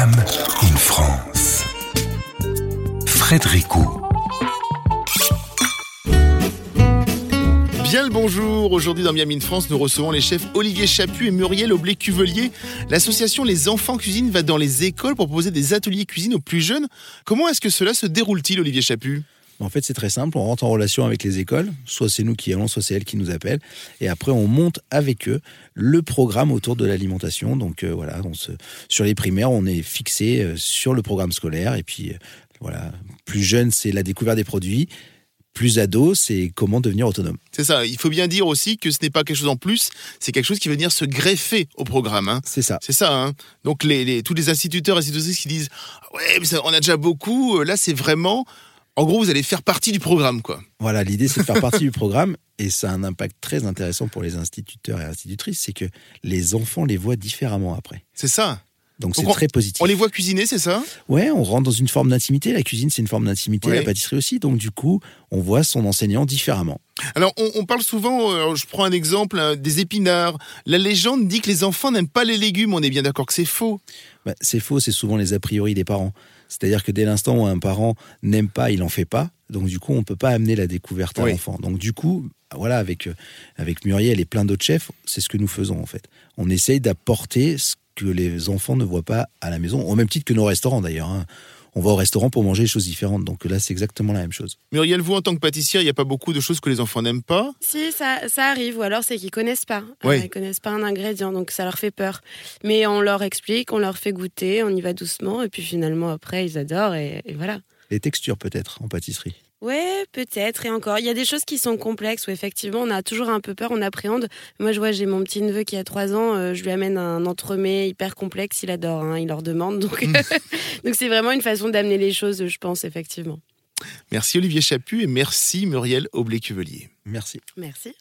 Jam in France. Frédérico. Bien le bonjour. Aujourd'hui dans Miami in France, nous recevons les chefs Olivier Chaput et Muriel Aublé-Cuvelier. L'association Les Enfants Cuisine va dans les écoles pour proposer des ateliers cuisine aux plus jeunes. Comment est-ce que cela se déroule-t-il, Olivier Chaput en fait, c'est très simple. On rentre en relation avec les écoles. Soit c'est nous qui allons, soit c'est elles qui nous appellent. Et après, on monte avec eux le programme autour de l'alimentation. Donc euh, voilà, on se, sur les primaires, on est fixé euh, sur le programme scolaire. Et puis euh, voilà, plus jeune, c'est la découverte des produits. Plus ado, c'est comment devenir autonome. C'est ça. Il faut bien dire aussi que ce n'est pas quelque chose en plus, c'est quelque chose qui va venir se greffer au programme. hein. C'est ça. C'est ça. hein. Donc les, les- tous les instituteurs et institutrices qui disent Ah ouais, mais ça, on a déjà beaucoup. Là, c'est vraiment. En gros, vous allez faire partie du programme, quoi. Voilà, l'idée, c'est de faire partie du programme. Et ça a un impact très intéressant pour les instituteurs et institutrices. C'est que les enfants les voient différemment après. C'est ça. Donc c'est très positif. On les voit cuisiner, c'est ça? Ouais, on rentre dans une forme d'intimité. La cuisine, c'est une forme d'intimité. Ouais. La pâtisserie aussi. Donc du coup, on voit son enseignant différemment. Alors, on, on parle souvent, euh, je prends un exemple, hein, des épinards. La légende dit que les enfants n'aiment pas les légumes. On est bien d'accord que c'est faux. Bah, c'est faux, c'est souvent les a priori des parents. C'est-à-dire que dès l'instant où un parent n'aime pas, il en fait pas. Donc du coup, on peut pas amener la découverte à Oui. l'enfant. Donc du coup, voilà, avec euh, avec Muriel et plein d'autres chefs, c'est ce que nous faisons en fait. On essaye d'apporter ce que les enfants ne voient pas à la maison, au même titre que nos restaurants d'ailleurs. hein. On va au restaurant pour manger des choses différentes. Donc là, c'est exactement la même chose. Muriel, vous, en tant que pâtissière, il n'y a pas beaucoup de choses que les enfants n'aiment pas? Si, ça, ça arrive, ou alors c'est qu'ils connaissent pas. Oui. Euh, ils connaissent pas un ingrédient, donc ça leur fait peur. Mais on leur explique, on leur fait goûter, on y va doucement, et puis finalement après ils adorent, et, et voilà. Les textures peut-être en pâtisserie. Ouais, peut-être, et encore. Il y a des choses qui sont complexes où effectivement on a toujours un peu peur, on appréhende. Moi je vois, j'ai mon petit neveu qui a 3 ans, euh, je lui amène un entremets hyper complexe, il adore, hein, il leur demande. Donc donc c'est vraiment une façon d'amener les choses, je pense, effectivement. Merci Olivier Chaput et merci Muriel Aublé-Cuvelier. Merci. Merci.